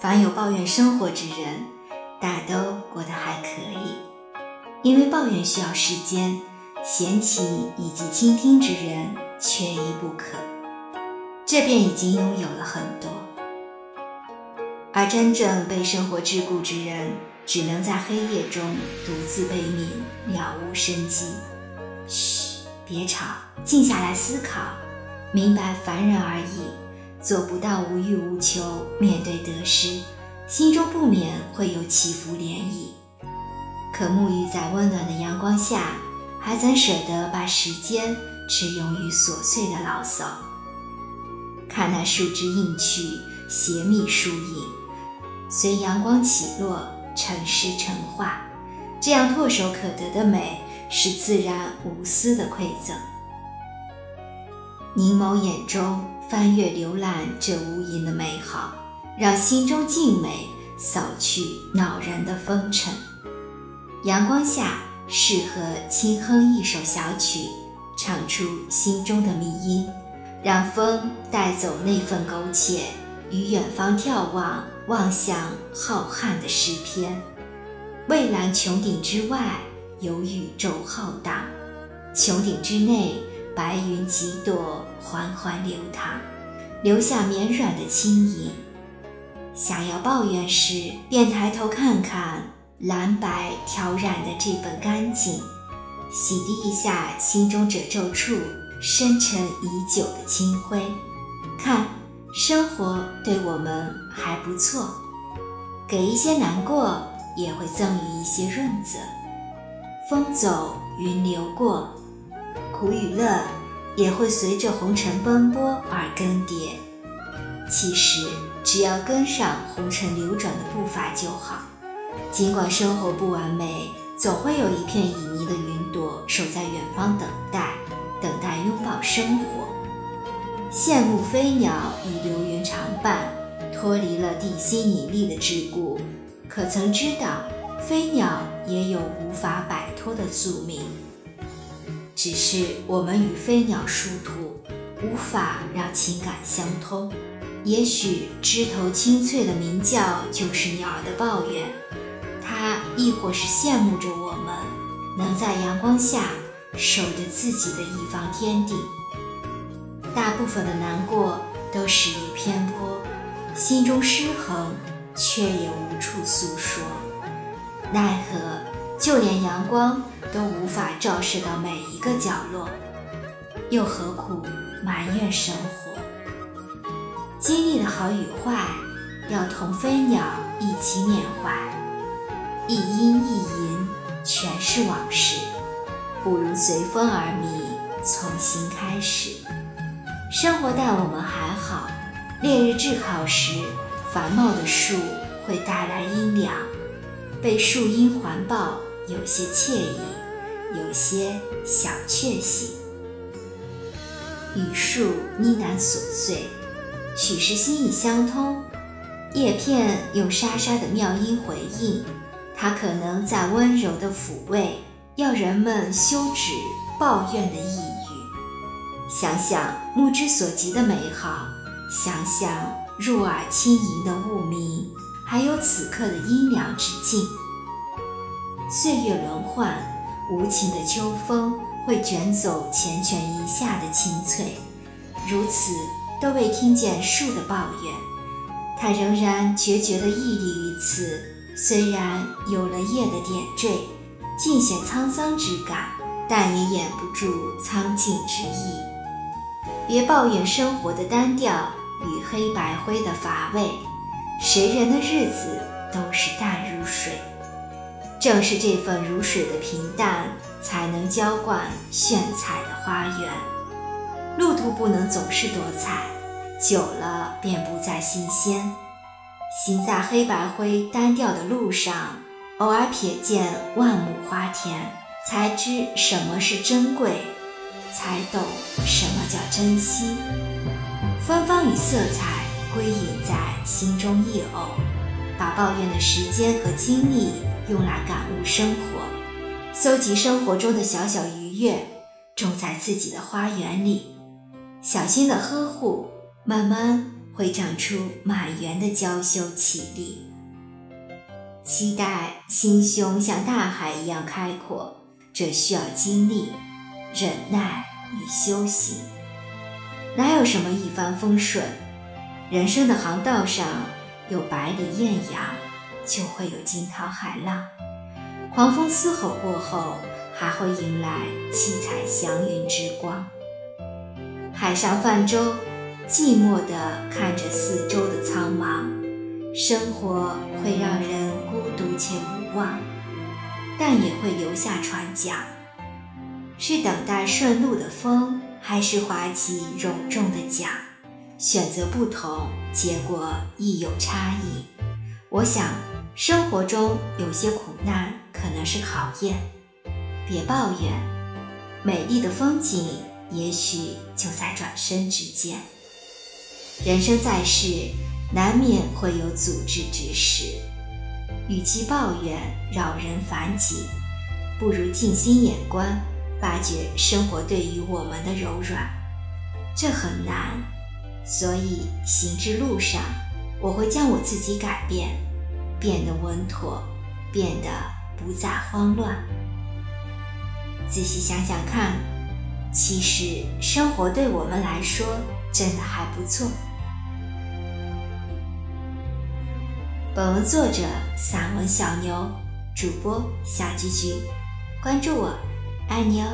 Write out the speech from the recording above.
凡有抱怨生活之人，大都过得还可以。因为抱怨需要时间，嫌弃以及倾听之人缺一不可，这便已经拥有了很多。而真正被生活桎梏之人，只能在黑夜中独自悲悯，了无生机。嘘，别吵，静下来思考，明白凡人而已，做不到无欲无求。面对得失，心中不免会有起伏涟漪。可沐浴在温暖的阳光下，还怎舍得把时间只用于琐碎的牢骚？看那树枝映去，斜密疏影，随阳光起落。成诗成画，这样唾手可得的美，是自然无私的馈赠。凝眸眼中，翻阅浏览这无垠的美好，让心中静美，扫去恼人的风尘。阳光下，适合轻哼一首小曲，唱出心中的迷音，让风带走那份苟且。于远方眺望，望向浩瀚的诗篇。蔚蓝穹顶之外，有宇宙浩荡；穹顶之内，白云几朵缓缓流淌，留下绵软的轻盈。想要抱怨时，便抬头看看蓝白挑染的这份干净，洗涤一下心中褶皱处深沉已久的清灰。看。生活对我们还不错，给一些难过，也会赠予一些润泽。风走云流过，苦与乐也会随着红尘奔波而更迭。其实，只要跟上红尘流转的步伐就好。尽管生活不完美，总会有一片旖旎的云朵守在远方，等待，等待拥抱生活。羡慕飞鸟与流云常伴，脱离了地心引力的桎梏。可曾知道，飞鸟也有无法摆脱的宿命？只是我们与飞鸟殊途，无法让情感相通。也许枝头清脆的鸣叫就是鸟儿的抱怨，它亦或是羡慕着我们，能在阳光下守着自己的一方天地。大部分的难过都始于偏颇，心中失衡，却也无处诉说。奈何就连阳光都无法照射到每一个角落，又何苦埋怨生活？经历的好与坏，要同飞鸟一起缅怀。一阴一银，全是往事，不如随风而觅，从新开始。生活待我们还好，烈日炙烤时，繁茂的树会带来阴凉，被树荫环抱，有些惬意，有些小确幸。与树呢喃琐碎，许是心意相通。叶片用沙沙的妙音回应，它可能在温柔的抚慰，要人们休止抱怨的意。想想目之所及的美好，想想入耳轻盈的雾鸣，还有此刻的阴凉之境。岁月轮换，无情的秋风会卷走缱绻一夏的青翠，如此都未听见树的抱怨，它仍然决绝地屹立于此。虽然有了叶的点缀，尽显沧桑之感，但也掩不住苍劲之意。别抱怨生活的单调与黑白灰的乏味，谁人的日子都是淡如水。正是这份如水的平淡，才能浇灌炫彩的花园。路途不能总是多彩，久了便不再新鲜。行在黑白灰单调的路上，偶尔瞥见万亩花田，才知什么是珍贵。才懂什么叫珍惜，芬芳与色彩归隐在心中一偶，把抱怨的时间和精力用来感悟生活，搜集生活中的小小愉悦，种在自己的花园里，小心的呵护，慢慢会长出满园的娇羞绮丽。期待心胸像大海一样开阔，这需要经历、忍耐与修行。哪有什么一帆风顺？人生的航道上有百里艳阳，就会有惊涛骇浪。狂风嘶吼过后，还会迎来七彩祥云之光。海上泛舟，寂寞地看着四周的苍茫。生活会让人孤独且无望，但也会留下船桨。是等待顺路的风，还是划起隆重的桨？选择不同，结果亦有差异。我想，生活中有些苦难可能是考验，别抱怨，美丽的风景也许就在转身之间。人生在世，难免会有阻滞之时，与其抱怨扰人烦己，不如静心眼观，发觉生活对于我们的柔软。这很难。所以行至路上，我会将我自己改变，变得稳妥，变得不再慌乱。仔细想想看，其实生活对我们来说真的还不错。本文作者散文小牛，主播小菊菊，关注我，爱你哦。